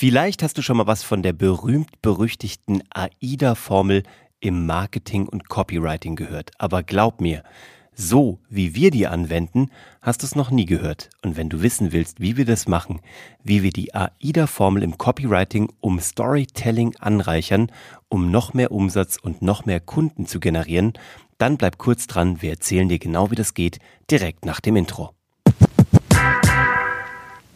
Vielleicht hast du schon mal was von der berühmt-berüchtigten AIDA-Formel im Marketing und Copywriting gehört. Aber glaub mir, so wie wir die anwenden, hast du es noch nie gehört. Und wenn du wissen willst, wie wir das machen, wie wir die AIDA-Formel im Copywriting um Storytelling anreichern, um noch mehr Umsatz und noch mehr Kunden zu generieren, dann bleib kurz dran, wir erzählen dir genau, wie das geht, direkt nach dem Intro.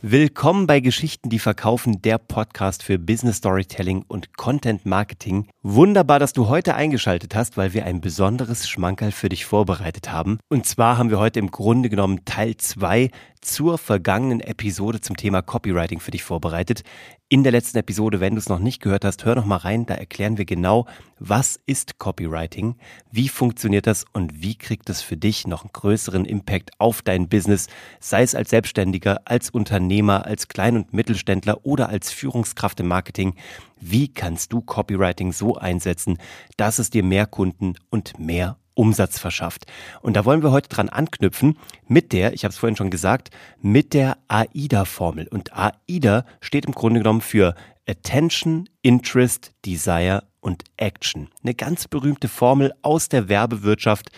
Willkommen bei Geschichten, die verkaufen, der Podcast für Business Storytelling und Content Marketing. Wunderbar, dass du heute eingeschaltet hast, weil wir ein besonderes Schmankerl für dich vorbereitet haben. Und zwar haben wir heute im Grunde genommen Teil 2 zur vergangenen Episode zum Thema Copywriting für dich vorbereitet. In der letzten Episode, wenn du es noch nicht gehört hast, hör noch mal rein, da erklären wir genau, was ist Copywriting, wie funktioniert das und wie kriegt es für dich noch einen größeren Impact auf dein Business, sei es als Selbstständiger, als Unternehmer, als Klein- und Mittelständler oder als Führungskraft im Marketing. Wie kannst du Copywriting so einsetzen, dass es dir mehr Kunden und mehr Umsatz verschafft. Und da wollen wir heute dran anknüpfen mit der, ich habe es vorhin schon gesagt, mit der AIDA-Formel. Und AIDA steht im Grunde genommen für Attention, Interest, Desire und Action. Eine ganz berühmte Formel aus der Werbewirtschaft,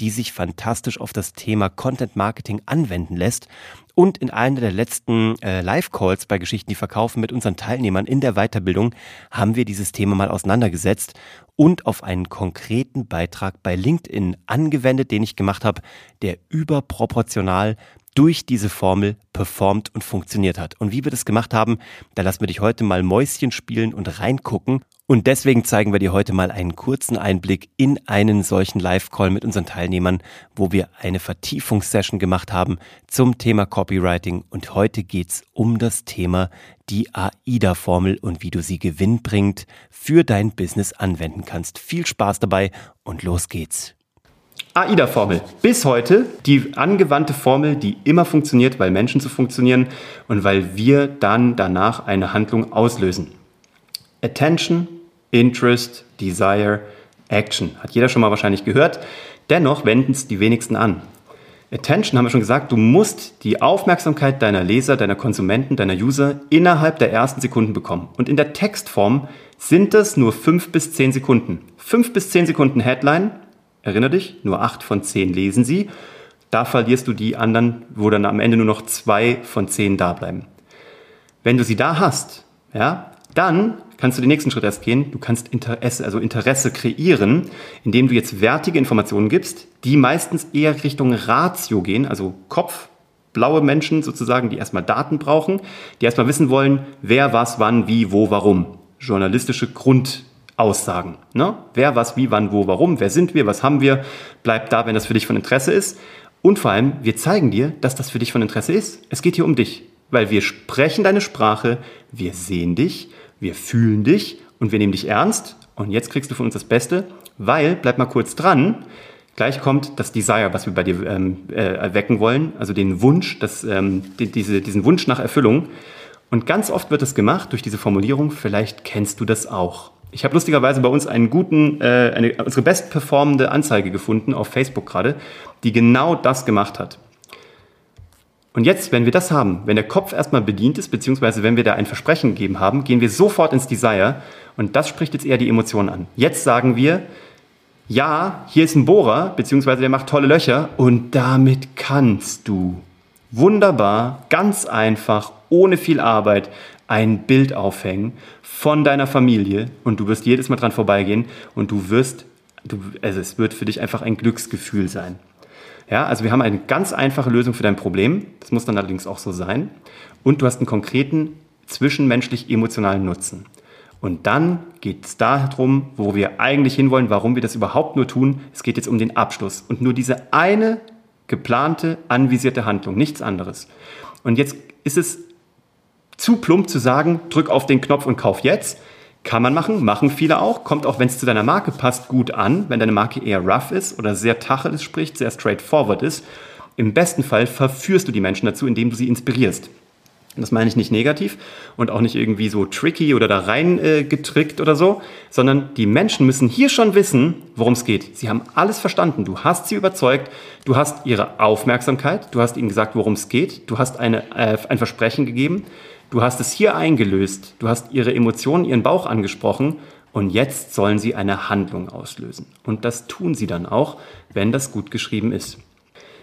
die sich fantastisch auf das Thema Content Marketing anwenden lässt. Und in einer der letzten äh, Live-Calls bei Geschichten, die verkaufen mit unseren Teilnehmern in der Weiterbildung, haben wir dieses Thema mal auseinandergesetzt und auf einen konkreten Beitrag bei LinkedIn angewendet, den ich gemacht habe, der überproportional durch diese Formel performt und funktioniert hat. Und wie wir das gemacht haben, da lassen wir dich heute mal Mäuschen spielen und reingucken. Und deswegen zeigen wir dir heute mal einen kurzen Einblick in einen solchen Live-Call mit unseren Teilnehmern, wo wir eine Vertiefungssession gemacht haben zum Thema Copywriting. Und heute geht's um das Thema die AIDA-Formel und wie du sie gewinnbringend für dein Business anwenden kannst. Viel Spaß dabei und los geht's. AIDA-Formel. Bis heute die angewandte Formel, die immer funktioniert, weil Menschen zu funktionieren und weil wir dann danach eine Handlung auslösen. Attention, Interest, Desire, Action. Hat jeder schon mal wahrscheinlich gehört. Dennoch wenden es die wenigsten an. Attention haben wir schon gesagt, du musst die Aufmerksamkeit deiner Leser, deiner Konsumenten, deiner User innerhalb der ersten Sekunden bekommen. Und in der Textform sind das nur fünf bis zehn Sekunden. Fünf bis zehn Sekunden Headline, Erinner dich, nur acht von zehn lesen sie. Da verlierst du die anderen, wo dann am Ende nur noch zwei von zehn da bleiben. Wenn du sie da hast, ja, dann kannst du den nächsten Schritt erst gehen. Du kannst Interesse, also Interesse kreieren, indem du jetzt wertige Informationen gibst, die meistens eher Richtung Ratio gehen, also Kopf, blaue Menschen sozusagen, die erstmal Daten brauchen, die erstmal wissen wollen, wer, was, wann, wie, wo, warum. Journalistische Grund, Aussagen. Ne? Wer, was, wie, wann, wo, warum, wer sind wir, was haben wir, bleibt da, wenn das für dich von Interesse ist. Und vor allem, wir zeigen dir, dass das für dich von Interesse ist. Es geht hier um dich, weil wir sprechen deine Sprache, wir sehen dich, wir fühlen dich und wir nehmen dich ernst. Und jetzt kriegst du von uns das Beste, weil, bleib mal kurz dran, gleich kommt das Desire, was wir bei dir ähm, äh, erwecken wollen, also den Wunsch, das, ähm, die, diese, diesen Wunsch nach Erfüllung. Und ganz oft wird das gemacht durch diese Formulierung, vielleicht kennst du das auch. Ich habe lustigerweise bei uns einen guten, äh, eine, unsere bestperformende Anzeige gefunden auf Facebook gerade, die genau das gemacht hat. Und jetzt, wenn wir das haben, wenn der Kopf erstmal bedient ist, beziehungsweise wenn wir da ein Versprechen gegeben haben, gehen wir sofort ins Desire und das spricht jetzt eher die Emotionen an. Jetzt sagen wir, ja, hier ist ein Bohrer, beziehungsweise der macht tolle Löcher und damit kannst du wunderbar, ganz einfach, ohne viel Arbeit ein Bild aufhängen von deiner Familie und du wirst jedes Mal dran vorbeigehen und du wirst, du, also es wird für dich einfach ein Glücksgefühl sein. Ja, also wir haben eine ganz einfache Lösung für dein Problem. Das muss dann allerdings auch so sein. Und du hast einen konkreten zwischenmenschlich emotionalen Nutzen. Und dann geht es darum, wo wir eigentlich hinwollen, warum wir das überhaupt nur tun. Es geht jetzt um den Abschluss und nur diese eine geplante, anvisierte Handlung, nichts anderes. Und jetzt ist es zu plump zu sagen, drück auf den Knopf und kauf jetzt. Kann man machen, machen viele auch. Kommt auch, wenn es zu deiner Marke passt, gut an. Wenn deine Marke eher rough ist oder sehr Tacheles spricht, sehr straightforward ist. Im besten Fall verführst du die Menschen dazu, indem du sie inspirierst. Das meine ich nicht negativ und auch nicht irgendwie so tricky oder da rein äh, getrickt oder so, sondern die Menschen müssen hier schon wissen, worum es geht. Sie haben alles verstanden. Du hast sie überzeugt, du hast ihre Aufmerksamkeit, du hast ihnen gesagt, worum es geht, du hast eine, äh, ein Versprechen gegeben Du hast es hier eingelöst. Du hast ihre Emotionen, ihren Bauch angesprochen. Und jetzt sollen sie eine Handlung auslösen. Und das tun sie dann auch, wenn das gut geschrieben ist.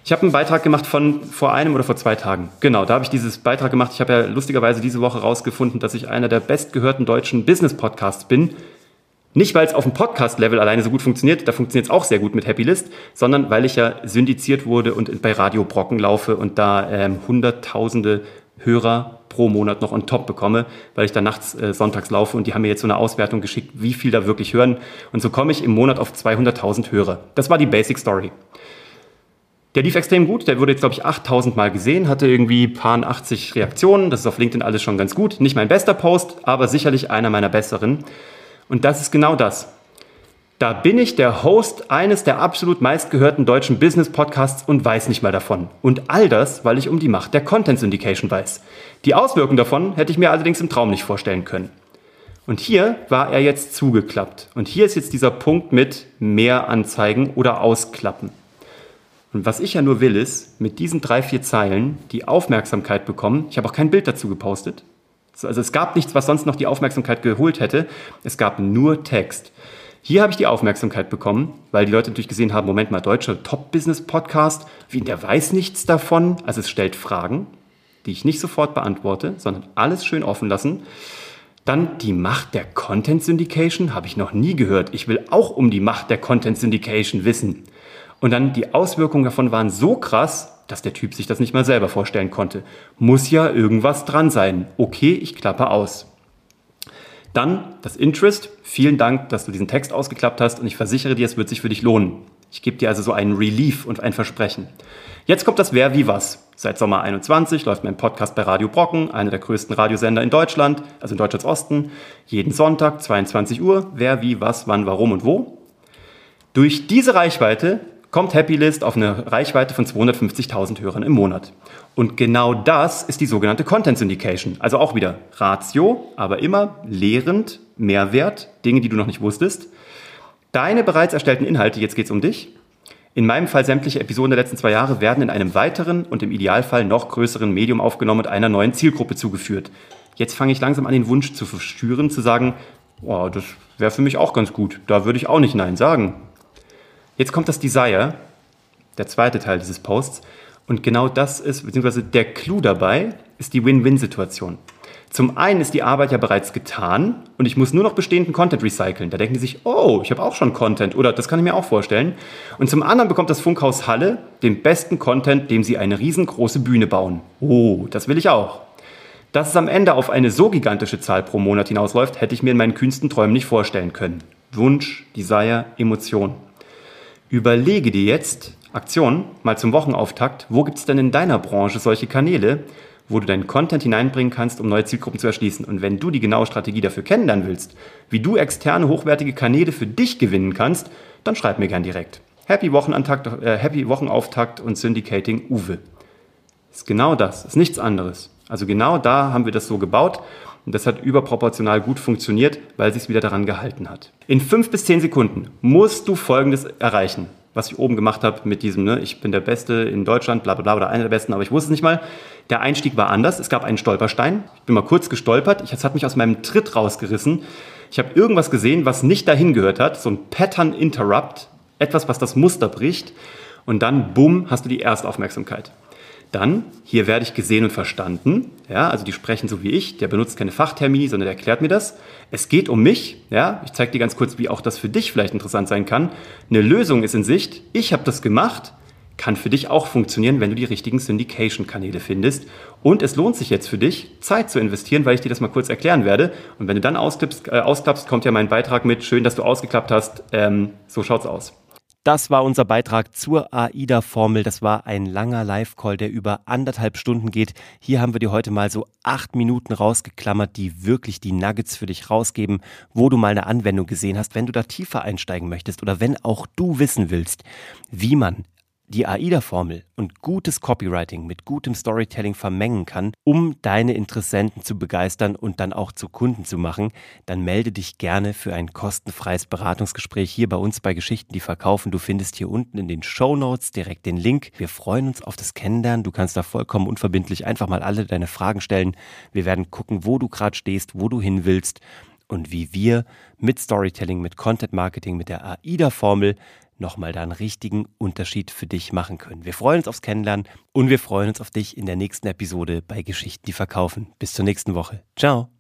Ich habe einen Beitrag gemacht von vor einem oder vor zwei Tagen. Genau, da habe ich dieses Beitrag gemacht. Ich habe ja lustigerweise diese Woche rausgefunden, dass ich einer der bestgehörten deutschen Business-Podcasts bin. Nicht, weil es auf dem Podcast-Level alleine so gut funktioniert, da funktioniert es auch sehr gut mit Happy List, sondern weil ich ja syndiziert wurde und bei Radio Brocken laufe und da ähm, hunderttausende Hörer pro Monat noch on top bekomme, weil ich da nachts äh, sonntags laufe und die haben mir jetzt so eine Auswertung geschickt, wie viel da wirklich hören. Und so komme ich im Monat auf 200.000 Hörer. Das war die Basic Story. Der lief extrem gut, der wurde jetzt, glaube ich, 8000 Mal gesehen, hatte irgendwie paar 80 Reaktionen. Das ist auf LinkedIn alles schon ganz gut. Nicht mein bester Post, aber sicherlich einer meiner besseren. Und das ist genau das. Da bin ich der Host eines der absolut meistgehörten deutschen Business-Podcasts und weiß nicht mal davon. Und all das, weil ich um die Macht der Content Syndication weiß. Die Auswirkungen davon hätte ich mir allerdings im Traum nicht vorstellen können. Und hier war er jetzt zugeklappt. Und hier ist jetzt dieser Punkt mit mehr anzeigen oder ausklappen. Und was ich ja nur will, ist mit diesen drei, vier Zeilen die Aufmerksamkeit bekommen. Ich habe auch kein Bild dazu gepostet. Also es gab nichts, was sonst noch die Aufmerksamkeit geholt hätte. Es gab nur Text. Hier habe ich die Aufmerksamkeit bekommen, weil die Leute natürlich gesehen haben, Moment mal, deutscher Top-Business-Podcast, wie der weiß nichts davon. Also es stellt Fragen, die ich nicht sofort beantworte, sondern alles schön offen lassen. Dann die Macht der Content Syndication habe ich noch nie gehört. Ich will auch um die Macht der Content Syndication wissen. Und dann die Auswirkungen davon waren so krass, dass der Typ sich das nicht mal selber vorstellen konnte. Muss ja irgendwas dran sein. Okay, ich klappe aus. Dann das Interest. Vielen Dank, dass du diesen Text ausgeklappt hast und ich versichere dir, es wird sich für dich lohnen. Ich gebe dir also so einen Relief und ein Versprechen. Jetzt kommt das Wer wie was. Seit Sommer 21 läuft mein Podcast bei Radio Brocken, einer der größten Radiosender in Deutschland, also in Deutschlands Osten. Jeden Sonntag 22 Uhr. Wer wie was, wann, warum und wo. Durch diese Reichweite kommt Happylist auf eine Reichweite von 250.000 Hörern im Monat. Und genau das ist die sogenannte Content Syndication. Also auch wieder Ratio, aber immer lehrend, Mehrwert, Dinge, die du noch nicht wusstest. Deine bereits erstellten Inhalte, jetzt geht's um dich. In meinem Fall sämtliche Episoden der letzten zwei Jahre werden in einem weiteren und im Idealfall noch größeren Medium aufgenommen und einer neuen Zielgruppe zugeführt. Jetzt fange ich langsam an, den Wunsch zu verstüren, zu sagen, oh, das wäre für mich auch ganz gut. Da würde ich auch nicht Nein sagen. Jetzt kommt das Desire, der zweite Teil dieses Posts. Und genau das ist, beziehungsweise der Clou dabei, ist die Win-Win-Situation. Zum einen ist die Arbeit ja bereits getan und ich muss nur noch bestehenden Content recyceln. Da denken die sich, oh, ich habe auch schon Content oder das kann ich mir auch vorstellen. Und zum anderen bekommt das Funkhaus Halle den besten Content, dem sie eine riesengroße Bühne bauen. Oh, das will ich auch. Dass es am Ende auf eine so gigantische Zahl pro Monat hinausläuft, hätte ich mir in meinen kühnsten Träumen nicht vorstellen können. Wunsch, Desire, Emotion. Überlege dir jetzt, Aktion, mal zum Wochenauftakt, wo gibt es denn in deiner Branche solche Kanäle, wo du deinen Content hineinbringen kannst, um neue Zielgruppen zu erschließen. Und wenn du die genaue Strategie dafür kennenlernen willst, wie du externe, hochwertige Kanäle für dich gewinnen kannst, dann schreib mir gern direkt. Happy, Wochenantakt, äh, Happy Wochenauftakt und Syndicating Uwe. Ist genau das, ist nichts anderes. Also genau da haben wir das so gebaut und das hat überproportional gut funktioniert, weil sich wieder daran gehalten hat. In fünf bis zehn Sekunden musst du Folgendes erreichen. Was ich oben gemacht habe mit diesem, ne, ich bin der Beste in Deutschland, bla bla bla, oder einer der Besten, aber ich wusste es nicht mal. Der Einstieg war anders. Es gab einen Stolperstein. Ich bin mal kurz gestolpert. Es hat mich aus meinem Tritt rausgerissen. Ich habe irgendwas gesehen, was nicht dahin gehört hat. So ein Pattern Interrupt. Etwas, was das Muster bricht. Und dann, bumm, hast du die Erstaufmerksamkeit. Dann, hier werde ich gesehen und verstanden. Ja, also die sprechen so wie ich. Der benutzt keine Fachtermini, sondern der erklärt mir das. Es geht um mich. Ja, ich zeige dir ganz kurz, wie auch das für dich vielleicht interessant sein kann. Eine Lösung ist in Sicht. Ich habe das gemacht. Kann für dich auch funktionieren, wenn du die richtigen Syndication-Kanäle findest. Und es lohnt sich jetzt für dich, Zeit zu investieren, weil ich dir das mal kurz erklären werde. Und wenn du dann ausklappst, äh, ausklappst kommt ja mein Beitrag mit. Schön, dass du ausgeklappt hast. Ähm, so schaut's aus. Das war unser Beitrag zur AIDA-Formel. Das war ein langer Live-Call, der über anderthalb Stunden geht. Hier haben wir dir heute mal so acht Minuten rausgeklammert, die wirklich die Nuggets für dich rausgeben, wo du mal eine Anwendung gesehen hast, wenn du da tiefer einsteigen möchtest oder wenn auch du wissen willst, wie man die AIDA-Formel und gutes Copywriting mit gutem Storytelling vermengen kann, um deine Interessenten zu begeistern und dann auch zu Kunden zu machen, dann melde dich gerne für ein kostenfreies Beratungsgespräch hier bei uns bei Geschichten, die verkaufen. Du findest hier unten in den Show Notes direkt den Link. Wir freuen uns auf das Kennenlernen. Du kannst da vollkommen unverbindlich einfach mal alle deine Fragen stellen. Wir werden gucken, wo du gerade stehst, wo du hin willst und wie wir mit Storytelling, mit Content Marketing, mit der AIDA-Formel nochmal da einen richtigen Unterschied für dich machen können. Wir freuen uns aufs Kennenlernen und wir freuen uns auf dich in der nächsten Episode bei Geschichten, die verkaufen. Bis zur nächsten Woche. Ciao.